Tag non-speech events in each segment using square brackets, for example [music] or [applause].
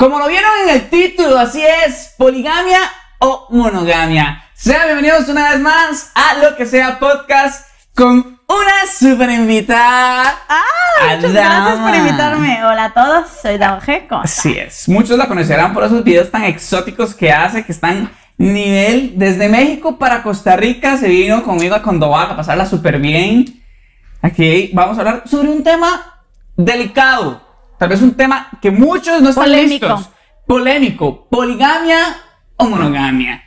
Como lo vieron en el título, así es, poligamia o monogamia. Sean bienvenidos una vez más a lo que sea podcast con una super invitada. Ah, muchas gracias por invitarme. Hola a todos, soy Daugeco. Así es, muchos la conocerán por esos videos tan exóticos que hace, que están nivel desde México para Costa Rica. Se vino conmigo a Condoval a pasarla súper bien. Aquí vamos a hablar sobre un tema delicado Tal vez un tema que muchos no están Polémico. listos. Polémico. Poligamia o monogamia.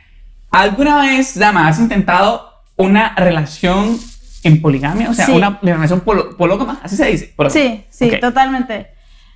¿Alguna vez, Dama, has intentado una relación en poligamia? O sea, Sí. una relación polo- pológama, así se dice. pológama. Sí, sí, totalmente.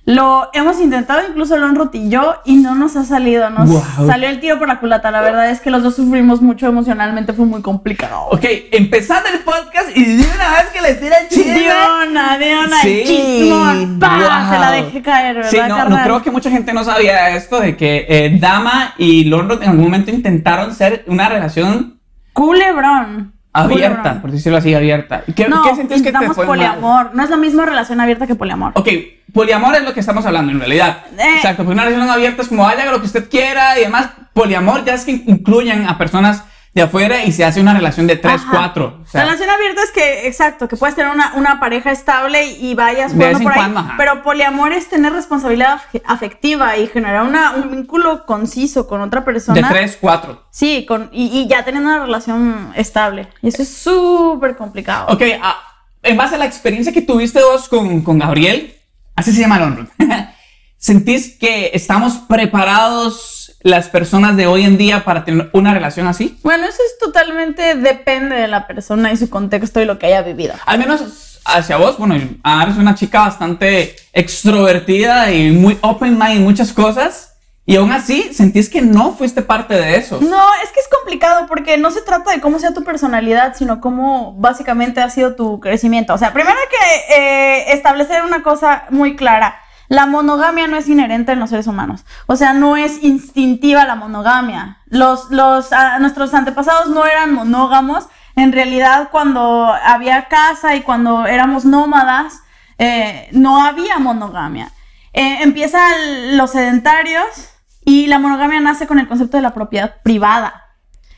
Lo hemos intentado, incluso lo y yo, y no nos ha salido. Nos salió el tiro por la culata. La verdad es que los dos sufrimos mucho emocionalmente, fue muy complicado. Ok, empezando el podcast y de una vez que les tira el chisme. Diona, Diona, Sí, chismón, pa, wow. se la dejé caer, ¿verdad, Sí, no, no creo que mucha gente no sabía esto de que eh, Dama y London en algún momento intentaron ser una relación Culebrón. abierta, Culebrón. por decirlo así, abierta. ¿Qué, No, ¿qué que te fue mal? poliamor. No es la misma relación abierta que poliamor. Ok, poliamor es lo que estamos hablando en realidad. Eh. Exacto, porque una relación abierta es como "Ay, haga lo que usted quiera y además poliamor ya es que incluyen a personas de afuera y se hace una relación de 3, Ajá. 4. O sea, Relación abierta es que, exacto, que puedes tener una, una pareja estable y vayas De jugando por ahí. cuando, pero poliamor es tener responsabilidad af- afectiva y generar una, un vínculo conciso con otra de persona. 3, 4. Sí, con, y, y ya teniendo una relación estable. Y eso es súper complicado. Ok, ah, en base a la experiencia que tuviste vos con, con Gabriel, así se llama London, [laughs] ¿sentís que estamos preparados las personas de hoy en día para tener una relación así? Bueno, eso es totalmente depende de la persona y su contexto y lo que haya vivido. Al menos hacia vos, bueno, eres una chica bastante extrovertida y muy open mind en muchas cosas. Y aún así, ¿sentís que no fuiste parte de eso? No, es que es complicado porque no se trata de cómo sea tu personalidad, sino cómo básicamente ha sido tu crecimiento. O sea, primero hay que eh, establecer una cosa muy clara. La monogamia no es inherente en los seres humanos. O sea, no es instintiva la monogamia. Los, los, ah, nuestros antepasados no eran monógamos. En realidad, cuando había casa y cuando éramos nómadas, eh, no había monogamia. Eh, empiezan los sedentarios y la monogamia nace con el concepto de la propiedad privada.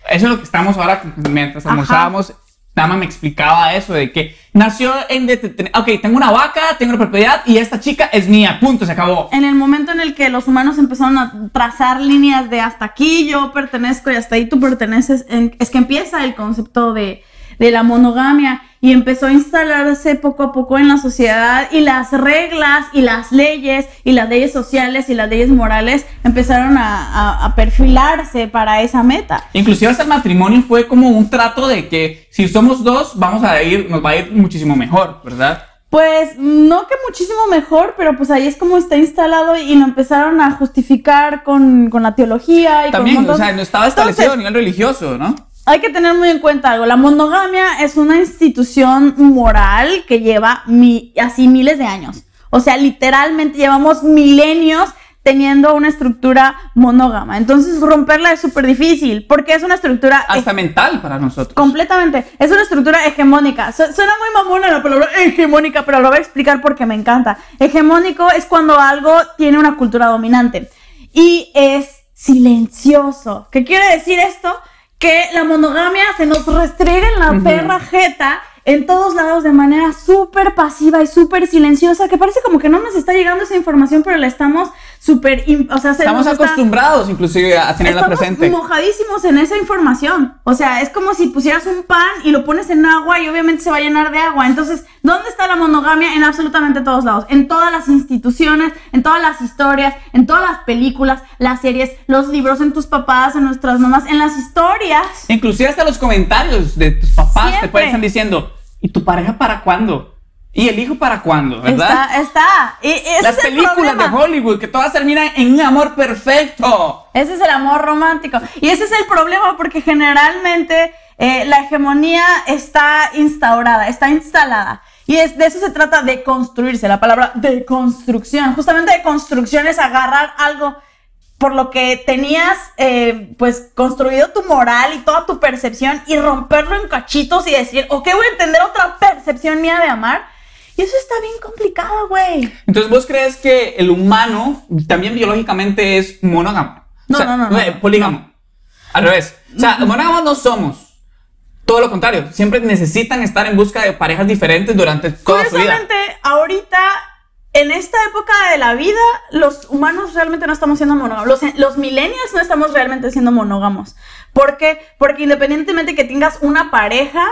Eso es lo que estamos ahora, mientras almorzábamos, Dama me explicaba eso de que nació en... ok, tengo una vaca, tengo una propiedad y esta chica es mía, punto, se acabó. En el momento en el que los humanos empezaron a trazar líneas de hasta aquí yo pertenezco y hasta ahí tú perteneces, en- es que empieza el concepto de, de la monogamia y empezó a instalarse poco a poco en la sociedad y las reglas y las leyes y las leyes sociales y las leyes morales empezaron a, a- a perfilarse para esa meta. Inclusive hasta el matrimonio fue como un trato de que si somos dos, vamos a ir, nos va a ir muchísimo mejor, ¿verdad? Pues no que muchísimo mejor, pero pues ahí es como está instalado y lo empezaron a justificar con, con la teología y También, con o sea, no estaba establecido Entonces, a nivel religioso, ¿no? Hay que tener muy en cuenta algo. La monogamia es una institución moral que lleva mi- así miles de años. O sea, literalmente llevamos milenios teniendo una estructura monógama. Entonces, romperla es súper difícil porque es una estructura Hasta mental para nosotros. Completamente. Es una estructura hegemónica. Su- suena muy mamona la palabra [laughs] hegemónica, pero lo voy a explicar porque me encanta. Hegemónico es cuando algo tiene una cultura dominante y es silencioso. ¿Qué quiere decir esto? Que la monogamia se nos restriega en la perra jeta en todos lados de manera súper pasiva y súper silenciosa, que parece como que no nos está llegando esa información, pero la estamos súper, o sea, se Estamos está- acostumbrados inclusive a tenerla Estamos presente. mojadísimos en esa información. O sea, es como si pusieras un pan y lo pones en agua y obviamente se va a llenar de agua. Entonces, ¿dónde está la monogamia? En absolutamente todos lados. En todas las instituciones, en todas las historias, en todas las películas, las series, los libros, en tus papás, en nuestras mamás, en las historias. Inclusive hasta los comentarios de tus papás te pueden estar diciendo, ¿y tu pareja para cuándo? ¿Y el hijo para cuándo? ¿Verdad? Está, está. Y ese Las es el películas de. Hollywood que todas terminan en un amor perfecto. Ese es el amor romántico. Y ese es el problema porque generalmente eh, la hegemonía está instaurada, está instalada. Y es, de eso se trata de construirse, la palabra de construcción. Justamente de construcción es agarrar algo por lo que tenías eh, pues construido tu moral y toda tu percepción y romperlo en cachitos y decir, ok, voy a entender otra percepción mía de amar. Y eso está bien complicado, güey. Entonces, ¿vos crees que el humano también biológicamente es monógamo? No, O sea, no, no, no, no. Polígamo. Al revés. O sea, monógamos no somos. Todo lo contrario. Siempre necesitan estar en busca de parejas diferentes durante toda su vida. Ahorita, en esta época de la vida, los humanos realmente no estamos siendo monógamos. Los, los millennials no estamos realmente siendo monógamos. ¿Por qué? Porque independientemente que tengas una pareja,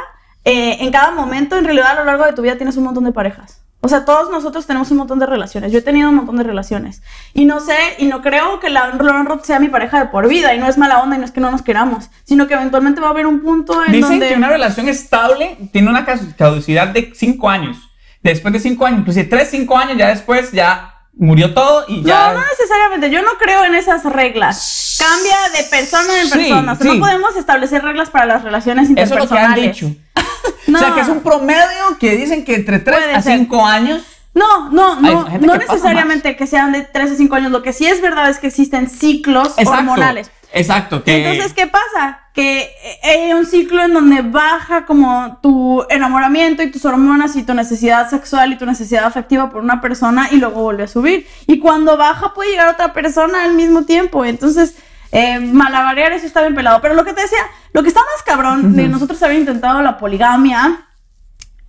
eh, en cada momento, en realidad, a lo largo de tu vida tienes un montón de parejas. O sea, todos nosotros tenemos un montón de relaciones. Yo he tenido un montón de relaciones. Y no sé, y no creo que la Lauren Roth sea mi pareja de por vida. Y no es mala onda y no es que no nos queramos. Sino que eventualmente va a haber un punto en Dicen donde... que una relación estable tiene una caducidad de 5 años. Después de 5 años, inclusive 3, 5 años, ya después ya murió todo y ya. No, no necesariamente. Yo no creo en esas reglas. Cambia de persona en Sí, persona. O sea, sí. No podemos establecer reglas para las relaciones Eso es lo que han interpersonales. dicho. [laughs] No. O sea, que es un promedio que dicen que entre 3 Puede a ser. 5 años. No, no, no, no que necesariamente que sean de 3 a 5 años. Lo que sí es verdad es que existen ciclos hormonales. Exacto. Que Entonces, ¿qué pasa? Que eh, hay un ciclo en donde baja como tu enamoramiento y tus hormonas y tu necesidad sexual y tu necesidad afectiva por una persona y luego vuelve a subir. Y cuando baja puede llegar otra persona al mismo tiempo. Entonces, eh, malabarear eso está bien pelado. Pero lo que te decía, lo que está más cabrón de nosotros haber intentado la poligamia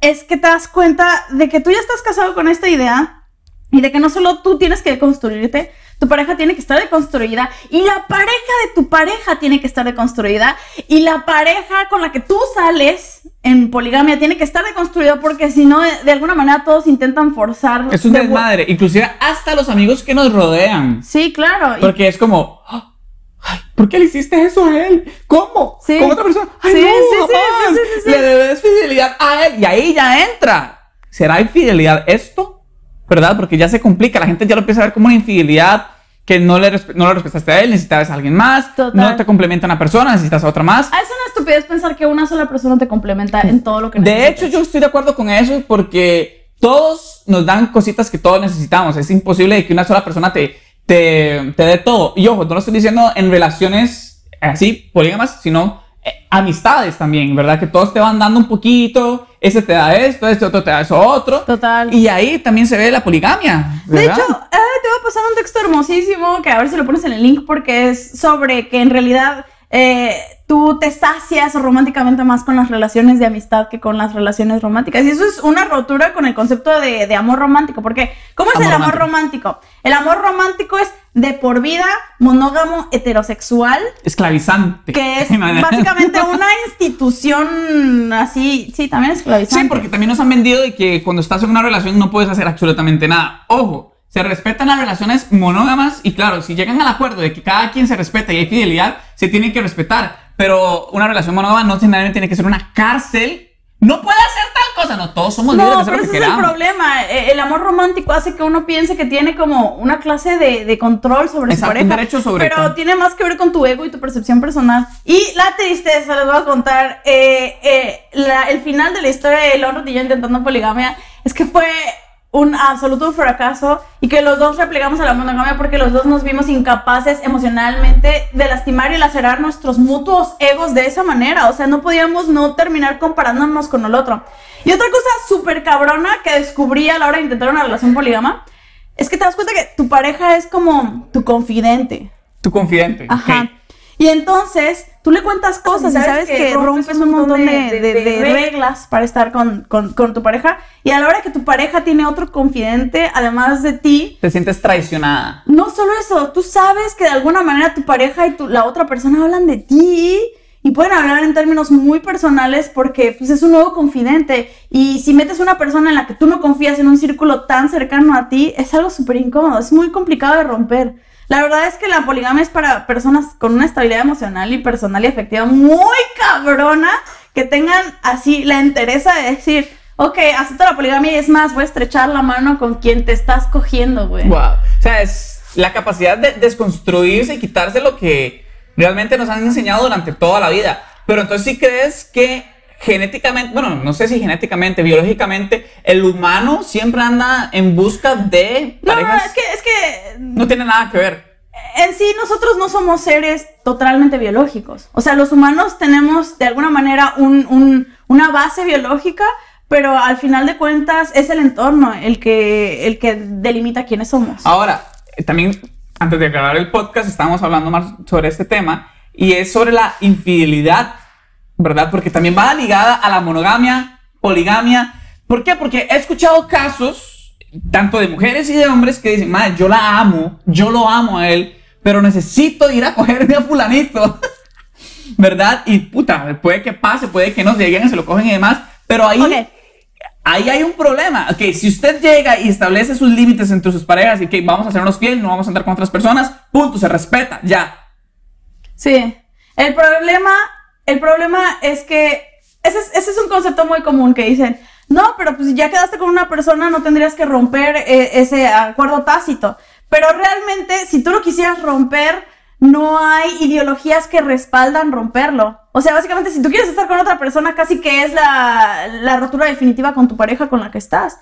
es que te das cuenta de que tú ya estás casado con esta idea y de que no solo tú tienes que deconstruirte, tu pareja tiene que estar deconstruida y la pareja de tu pareja tiene que estar deconstruida y la pareja con la que tú sales en poligamia tiene que estar deconstruida porque si no, de, de alguna manera todos intentan forzar. es un de- desmadre. Inclusive hasta los amigos que nos rodean. Sí, claro. y- Porque es como. "Ah, Ay, ¿Por qué le hiciste eso a él? ¿Cómo? Sí. ¿Con otra persona? Ay, Sí, no, jamás. sí. Le debes fidelidad a él. Y ahí ya entra. ¿Será infidelidad esto? ¿Verdad? Porque ya se complica. La gente ya lo empieza a ver como una infidelidad que no le, no lo respetaste a él, necesitabas a alguien más. Total. No te complementa una persona, necesitas a otra más. Ah, es una estupidez pensar que una sola persona te complementa en todo lo que De necesitas. hecho, yo estoy de acuerdo con eso porque todos nos dan cositas que todos necesitamos. Es imposible que una sola persona te, te, te dé todo. Y ojo, no lo estoy diciendo en relaciones así, polígamas, sino eh, amistades también, ¿verdad? Que todos te van dando un poquito. Ese te da esto, este otro te da eso otro. Total. Y ahí también se ve la poligamia. De hecho, ah, te voy a pasar un texto hermosísimo que a ver si lo pones en el link porque es sobre que en realidad eh, tú te sacias románticamente más con las relaciones de amistad que con las relaciones románticas. Y eso es una rotura con el concepto de, de amor romántico. Porque, ¿cómo es Amor el amor romántico? El amor romántico es de por vida, monógamo, heterosexual, esclavizante. que es [laughs] básicamente una institución así, sí, también esclavizante. Sí, porque también nos han vendido de que cuando estás en una relación no puedes hacer absolutamente nada. Ojo, se respetan las relaciones monógamas y claro, si llegan al acuerdo de que cada quien se respeta y hay fidelidad, se tiene que respetar. Pero una relación monógama no necesariamente tiene que ser una cárcel. No puede hacer tal cosa. No, todos somos libres de No, hacer pero lo ese es el problema. Eh, El amor romántico hace que uno piense que tiene como una clase de, de control sobre Exacto, su pareja. un derecho sobre pero tiene más que ver con tu ego y tu percepción personal. Y la tristeza, les voy a contar, eh, eh, la- el final de la historia de Lonro y yo intentando poligamia es que fue un absoluto fracaso y que los dos replegamos a la monogamia porque los dos nos vimos incapaces emocionalmente de lastimar y lacerar nuestros mutuos egos de esa manera. O sea, no podíamos no terminar comparándonos con el otro. Y otra cosa súper cabrona que descubrí a la hora de intentar una relación polígama es que te das cuenta que tu pareja es como tu confidente. Tu confidente. Ajá. Y entonces tú le cuentas cosas y sabes, que, rompes un montón de, de- de reglas para estar con, con- con tu pareja. Y a la hora que tu pareja tiene otro confidente, además de ti, Te sientes traicionada. no solo eso, tú sabes que de alguna manera tu pareja y tu- la otra persona hablan de ti y pueden hablar en términos muy personales porque pues, es un nuevo confidente. Y si metes una persona en la que tú no confías en un círculo tan cercano a ti, es algo súper incómodo, es muy complicado de romper. La verdad es que la poligamia es para personas con una estabilidad emocional y personal y afectiva muy cabrona que tengan así la entereza de decir, ok, acepto la poligamia y es más, voy a estrechar la mano con quien te estás cogiendo, güey. Wow. O sea, es la capacidad de desconstruirse y quitarse lo que realmente nos han enseñado durante toda la vida. Pero entonces sí crees que genéticamente, bueno, no sé si genéticamente, biológicamente, el humano siempre anda en busca de No, parejas. es que, es que No tiene nada que ver. en sí nosotros no somos seres totalmente biológicos. O sea, los humanos tenemos de alguna manera un- un- una base biológica, pero al final de cuentas es el entorno el que, el que delimita quiénes somos. Ahora, eh, también, antes de grabar el podcast, estábamos hablando más sobre este tema y es sobre la infidelidad, ¿verdad? Porque también va ligada a la monogamia, poligamia. ¿Por qué? Porque he escuchado casos, tanto de mujeres y de hombres, que dicen, madre, yo la amo, yo lo amo a él, pero necesito ir a cogerme a fulanito. [laughs] ¿Verdad? Y puta, puede que pase, puede que no lleguen, se lo cogen y demás, pero ahí ahí hay un problema. Ok, si usted llega y establece sus límites entre sus parejas y que vamos a hacernos fiel, no vamos a andar con otras personas, punto, se respeta, ya. Sí. El problema, el problema es que ese es, un concepto muy común que dicen, no, pero pues si ya quedaste con una persona, no tendrías que romper eh, ese acuerdo tácito. Pero realmente, si tú lo quisieras romper, no hay ideologías que respaldan romperlo. O sea, básicamente, si tú quieres estar con otra persona, casi que es la, la rotura definitiva con tu pareja con la que estás.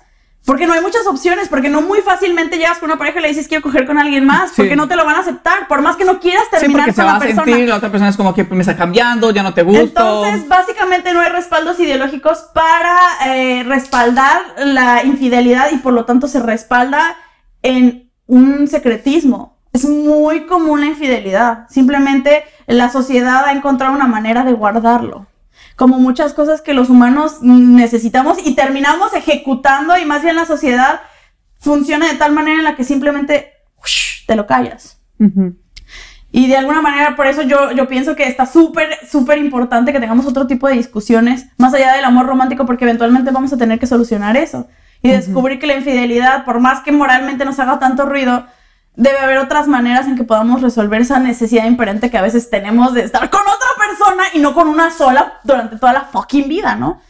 Porque no hay muchas opciones, porque no muy fácilmente llegas con una pareja y le dices quiero coger con alguien más, Sí. porque no te lo van a aceptar, por más que no quieras Sí, terminar porque se con va la a persona. sentir, la otra persona es como que me está cambiando, ya no te gusto. Entonces, básicamente no hay respaldos ideológicos para eh, respaldar la infidelidad y por lo tanto se respalda en un secretismo. Es muy común la infidelidad. Simplemente la sociedad ha encontrado una manera de guardarlo. Como muchas cosas que los humanos necesitamos y terminamos ejecutando y más bien la sociedad funciona de tal manera en la que simplemente ush, te lo callas. Ujú. Y de alguna manera, por eso yo, yo pienso que está súper, súper importante que tengamos otro tipo de discusiones, más allá del amor romántico, porque eventualmente vamos a tener que solucionar eso. Y descubrir que la infidelidad, por más que moralmente nos haga tanto ruido, debe haber otras maneras en que podamos resolver esa necesidad imperante que a veces tenemos de estar con otra persona y no con una sola durante toda la fucking vida, ¿no?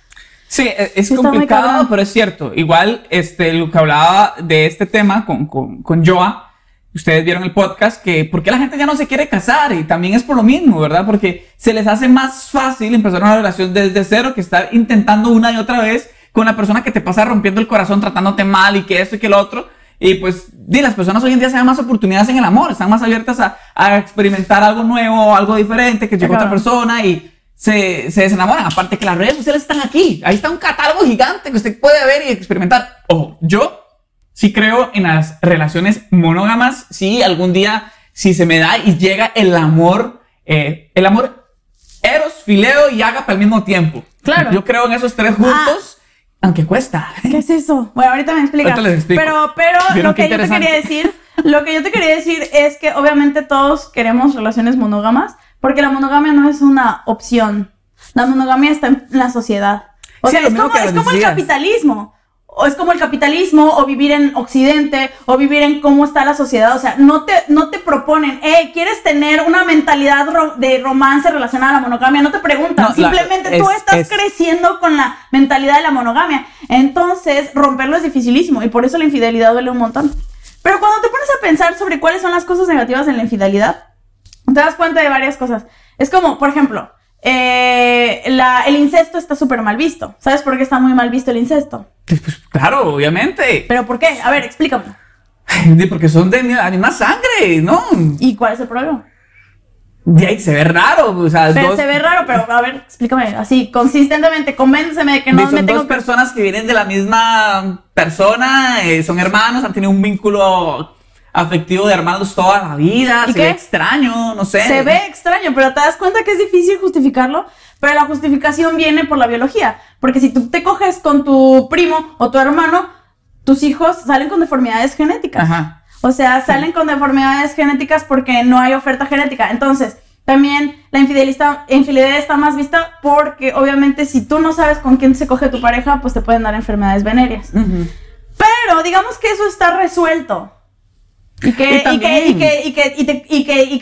Sí, e- es está complicado, pero es cierto. Igual, este, lo que hablaba de este tema con, con, con Joa, ustedes vieron el podcast, que por qué la gente ya no se quiere casar y también es por lo mismo, ¿verdad? Porque se les hace más fácil empezar una relación desde cero que estar intentando una y otra vez con la persona que te pasa rompiendo el corazón, tratándote mal y que esto y que lo otro. Y pues, di, las personas hoy en día se dan más oportunidades en el amor, están más abiertas a, a experimentar algo nuevo, algo diferente, que llegó otra persona y se, se desenamoran. Aparte que las redes sociales están aquí. Ahí está un catálogo gigante que usted puede ver y experimentar. Ojo, yo sí creo en las relaciones monógamas. Sí, algún día, si se me da y llega el amor, eh, el amor eros, fileo y ágape al mismo tiempo. Claro. Yo creo en esos tres juntos, aunque cuesta. ¿Qué es eso? Bueno, ahorita me explicas. Ahorita les explico. Pero, pero ¿Vieron lo que yo te quería decir, lo que yo te quería decir es que obviamente todos queremos relaciones monógamas, porque la monogamia no es una opción. La monogamia está en la sociedad. O Sí, sea, es como, que es como el capitalismo. O es como el capitalismo, o vivir en Occidente, o vivir en cómo está la sociedad. O sea, no te, no te proponen, hey, ¿quieres tener una mentalidad ro- de romance relacionada a la monogamia? No te preguntan. No, la- Simplemente tú es- estás es- creciendo con la mentalidad de la monogamia. Entonces, romperlo es dificilísimo y por eso la infidelidad duele un montón. Pero cuando te pones a pensar sobre cuáles son las cosas negativas en la infidelidad, te das cuenta de varias cosas. Es como, por ejemplo, eh, la- el incesto está súper mal visto. ¿Sabes por qué está muy mal visto el incesto? Pues, pues, claro, obviamente. ¿Pero por qué? A ver, explícame. Porque son de la misma sangre, ¿no? ¿Y cuál es el problema? De ahí se ve raro. O sea, Pero dos- se ve raro, pero a ver, explícame así, consistentemente, convénceme de que no son me tengo dos personas que vienen de la misma persona, eh, son hermanos, han tenido un vínculo afectivo de hermanos toda la vida, ¿Y se ve extraño, no sé. Se ve extraño, pero te das cuenta que es difícil justificarlo. Pero la justificación viene por la biología. Porque si tú te coges con tu primo o tu hermano, tus hijos salen con deformidades genéticas. Ajá. O sea, salen con deformidades genéticas porque no hay oferta genética. Entonces, también la infidelista- infidelidad está más vista porque obviamente si tú no sabes con quién se coge tu pareja, pues te pueden dar enfermedades venéreas. Pero digamos que eso está resuelto. Y que,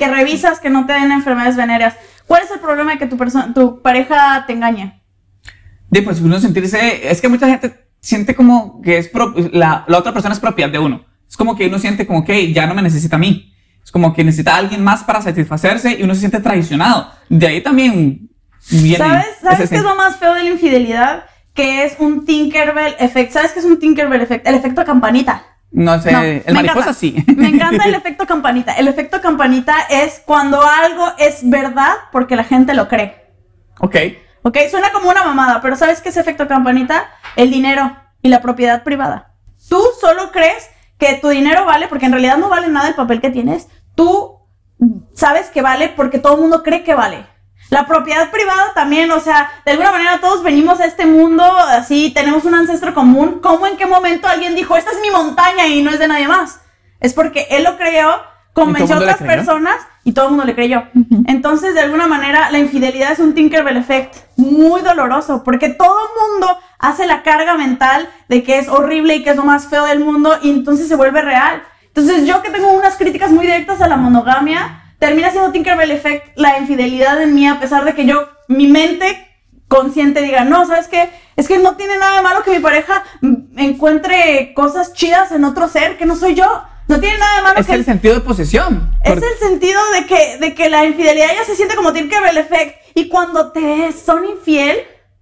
revisas que no te den enfermedades venéreas. ¿Cuál es el problema de que tu, tu pareja te engañe? De pues uno sentirse, es que mucha gente siente como que es pro- la, la otra persona es propiedad de uno. Es como que uno siente como que ya no me necesita a mí. Es como que necesita a alguien más para satisfacerse y uno se siente traicionado. De ahí también viene. ¿Sabes, ¿sabes qué es lo más feo de la infidelidad? Que es un Tinkerbell effect. ¿Sabes qué es un Tinkerbell effect? El efecto campanita. No sé, No, el mariposa encanta. sí. Me encanta el [laughs] efecto campanita. El efecto campanita es cuando algo es verdad porque la gente lo cree. ok. ¿Ok? Suena como una mamada, pero ¿sabes qué es efecto campanita? El dinero y la propiedad privada. Tú solo crees que tu dinero vale porque en realidad no vale nada el papel que tienes. Tú sabes que vale porque todo el mundo cree que vale. La propiedad privada también, o sea, de alguna manera todos venimos a este mundo así, tenemos un ancestro común. ¿Cómo en qué momento alguien dijo, esta es mi montaña y no es de nadie más? Es porque él lo creyó, convenció a otras personas y todo el mundo le creyó. Entonces, de alguna manera, la infidelidad es un Tinkerbell effect muy doloroso porque todo el mundo hace la carga mental de que es horrible y que es lo más feo del mundo y entonces se vuelve real. Entonces, yo que tengo unas críticas muy directas a la monogamia, termina siendo Tinkerbell Effect la infidelidad en mí, a pesar de que yo, mi mente consciente diga, no, ¿sabes qué? Es que no tiene nada de malo que mi pareja encuentre cosas chidas en otro ser que no soy yo. No tiene nada de malo es el sentido de posesión. Es el sentido de que, de que la infidelidad ya se siente como Tinkerbell Effect. Y cuando te son infiel,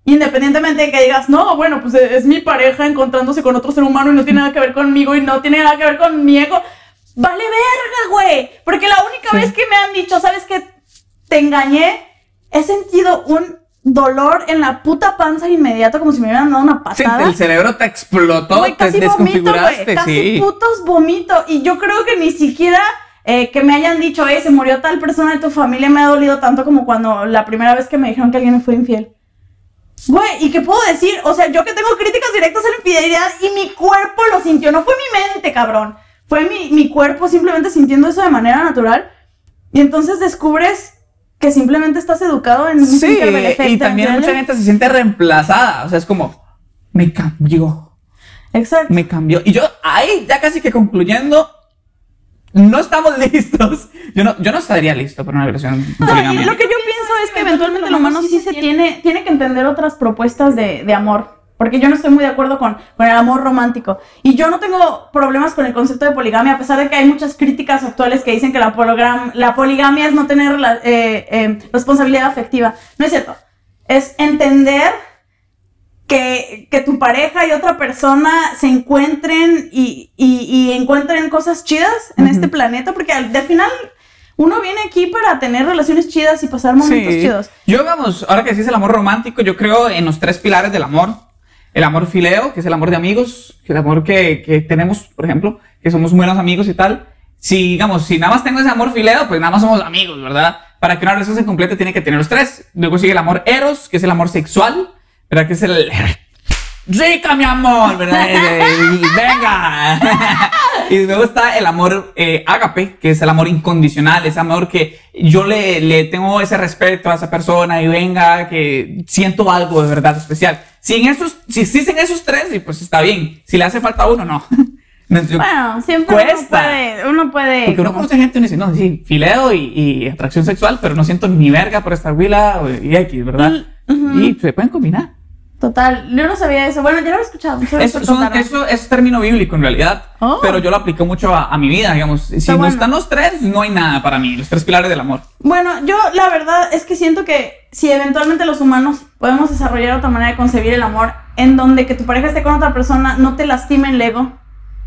independientemente de que digas, no, bueno, pues es mi pareja encontrándose con otro ser humano y no tiene nada que ver conmigo y no tiene nada que ver con mi ego vale verga, güey. Porque la única vez que me han dicho, ¿sabes qué? Te engañé, he sentido un dolor en la puta panza inmediato, como si me hubieran dado una patada. Sí, el cerebro te explotó, te desconfiguraste, vomito, casi putos vomito. Y yo creo que ni siquiera eh, que me hayan dicho, eh, se murió tal persona de tu familia, me ha dolido tanto como cuando la primera vez que me dijeron que alguien me fue infiel. Güey, ¿y qué puedo decir? O sea, yo que tengo críticas directas a la infidelidad y mi cuerpo lo sintió, no fue mi mente, cabrón fue mi, mi cuerpo simplemente sintiendo eso de manera natural. Y entonces descubres que simplemente estás educado en un Sí, y también mucha gente se siente reemplazada. O sea, es como, me cambió. Exacto. Me cambió. Y yo, ahí, ya casi que concluyendo, no estamos [laughs] listos. Yo no, yo no estaría listo para una relación no, Lo que yo pienso es que eventualmente el humano sí se tiene, tiene que entender otras propuestas de, de amor. Porque yo no estoy muy de acuerdo con, con, el amor romántico. Y yo no tengo problemas con el concepto de poligamia, a pesar de que hay muchas críticas actuales que dicen que la, la poligamia es no tener la, eh, eh, responsabilidad afectiva. No es cierto. Es entender que, que, tu pareja y otra persona se encuentren y, y, y encuentren cosas chidas en este planeta, porque al, al final uno viene aquí para tener relaciones chidas y pasar momentos chidos. Yo, vamos, ahora que decís el amor romántico, yo creo en los tres pilares del amor el amor fileo, que es el amor de amigos, que el amor que, que tenemos, por ejemplo, que somos buenos amigos y tal. Si, digamos, si nada más tengo ese amor fileo, pues nada más somos amigos, ¿verdad? Para que una relación se complete tiene que tener los tres. Luego sigue el amor eros, que es el amor sexual, ¿verdad? Que es el... ¡Rica, mi amor! ¿verdad? [laughs] ¡Venga! [laughs] y luego está el amor eh, ágape, que es el amor incondicional, ese amor que yo le, le tengo ese respeto a esa persona y venga, que siento algo de verdad especial. Si, en esos, si existen esos tres, pues está bien. Si le hace falta uno, no. [laughs] bueno, siempre cuesta. Uno puede. Porque uno conoce gente y uno dice, no, sí, fileo y, atracción sexual, pero no siento ni verga por esta huila y X, ¿verdad? Y se pueden combinar. Total, yo no sabía eso. Bueno, ya lo he escuchado. Eso, eso, es término bíblico en realidad, oh. pero yo lo aplico mucho a, mi vida, digamos. Si no están los tres, no hay nada para mí, los tres pilares del amor. Bueno, yo la verdad es que siento que si eventualmente los humanos podemos desarrollar otra manera de concebir el amor, en donde que tu pareja esté con otra persona no te lastime el ego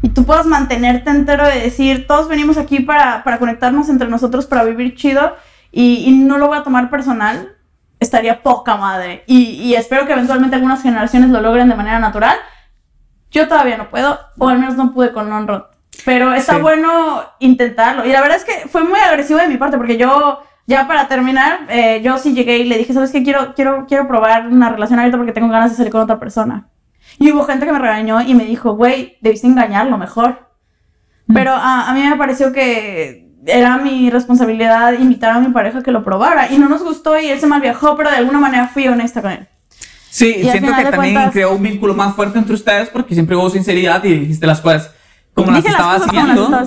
y tú puedas mantenerte entero de decir, todos venimos aquí para, para conectarnos entre nosotros, para vivir chido y, y no lo voy a tomar personal estaría poca madre. Y, espero que eventualmente algunas generaciones lo logren de manera natural. Yo todavía no puedo, o al menos no pude con non Pero está bueno intentarlo. Y la verdad es que fue muy agresivo de mi parte, porque yo, ya para terminar, eh, yo sí llegué y le dije, ¿sabes qué? Quiero, quiero, quiero probar una relación abierta porque tengo ganas de salir con otra persona. Y hubo gente que me regañó y me dijo, güey, debiste engañarlo mejor. Mm. Pero a mí me pareció que era mi responsabilidad invitar a mi pareja que lo probara. Y no nos gustó y él se mal viajó, pero de alguna manera fui honesta con él. Sí, siento que también creó un vínculo más fuerte entre ustedes porque siempre hubo sinceridad y dijiste las cosas como las, estabas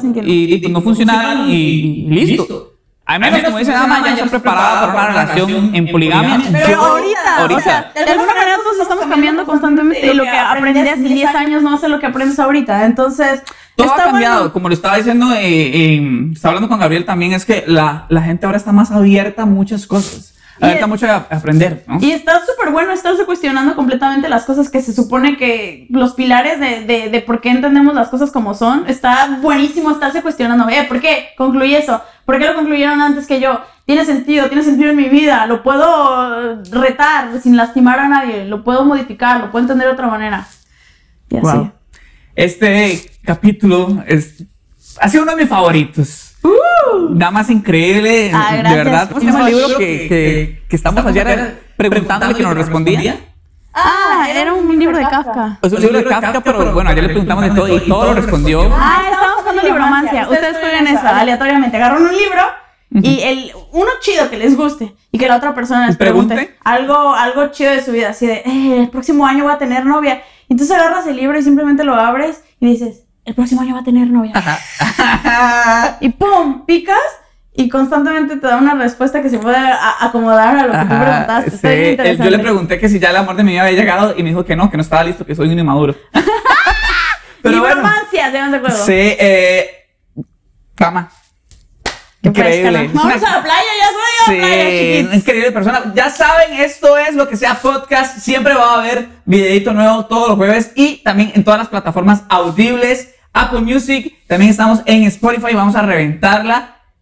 sintiendo, y, no funcionaron y, listo. A menos, como dice Dama, ya estoy preparada para una relación en poligamia. Pero ahorita, o sea, de alguna manera nosotros estamos cambiando constantemente y lo que aprendí hace 10 años no es lo que aprendes ahorita. Entonces, todo ha cambiado, como lo estaba diciendo, eh, eh, estaba hablando con Gabriel también, es que la, la gente ahora está más abierta a muchas cosas. Abierta mucho a aprender, ¿no? Y está súper bueno estarse cuestionando completamente las cosas que se supone que los pilares de, de, de, por qué entendemos las cosas como son. Está buenísimo estarse cuestionando, eh, ¿por qué concluí eso? ¿Por qué lo concluyeron antes que yo? tiene sentido, tiene sentido en mi vida, lo puedo retar sin lastimar a nadie, lo puedo modificar, lo puedo entender de otra manera. Y así. Wow. Este capítulo es, ha sido uno de mis favoritos. Nada más increíble, Ah, de verdad. ¿Cómo ¿Cómo se llama el libro que- que, que- que, que estamos ayer preguntándole que nos respondía? Ah, era un libro de Kafka. Es un libro de Kafka, pero bueno, ayer le preguntamos de todo y todo lo respondió. Ah, estábamos jugando libromancia. Ustedes jueguen eso aleatoriamente. Agarran un libro y el uno chido que les guste y que la otra persona les pregunte, ¿Pregunte? algo, algo chido de su vida, así de "Eh, el próximo año voy a tener novia. Y entonces agarras el libro y simplemente lo abres y dices, el próximo año va a tener novia. [laughs] Y pum, picas y constantemente te da una respuesta que se puede acomodar a lo que tú preguntaste. sí. Está bien. Yo le pregunté que si ya el amor de mi vida había llegado y me dijo que no, que no estaba listo, que soy un inmaduro. [laughs] Pero bueno, juego. sí, eh. Qué Increíble. Vamos una- a la playa, ya soy a la playa, Sí, chiquits. increíble persona. Ya saben, esto es lo que sea podcast. Siempre va a haber videito nuevo todos los jueves y también en todas las plataformas audibles, Apple Music. También estamos en Spotify. Vamos a reventarla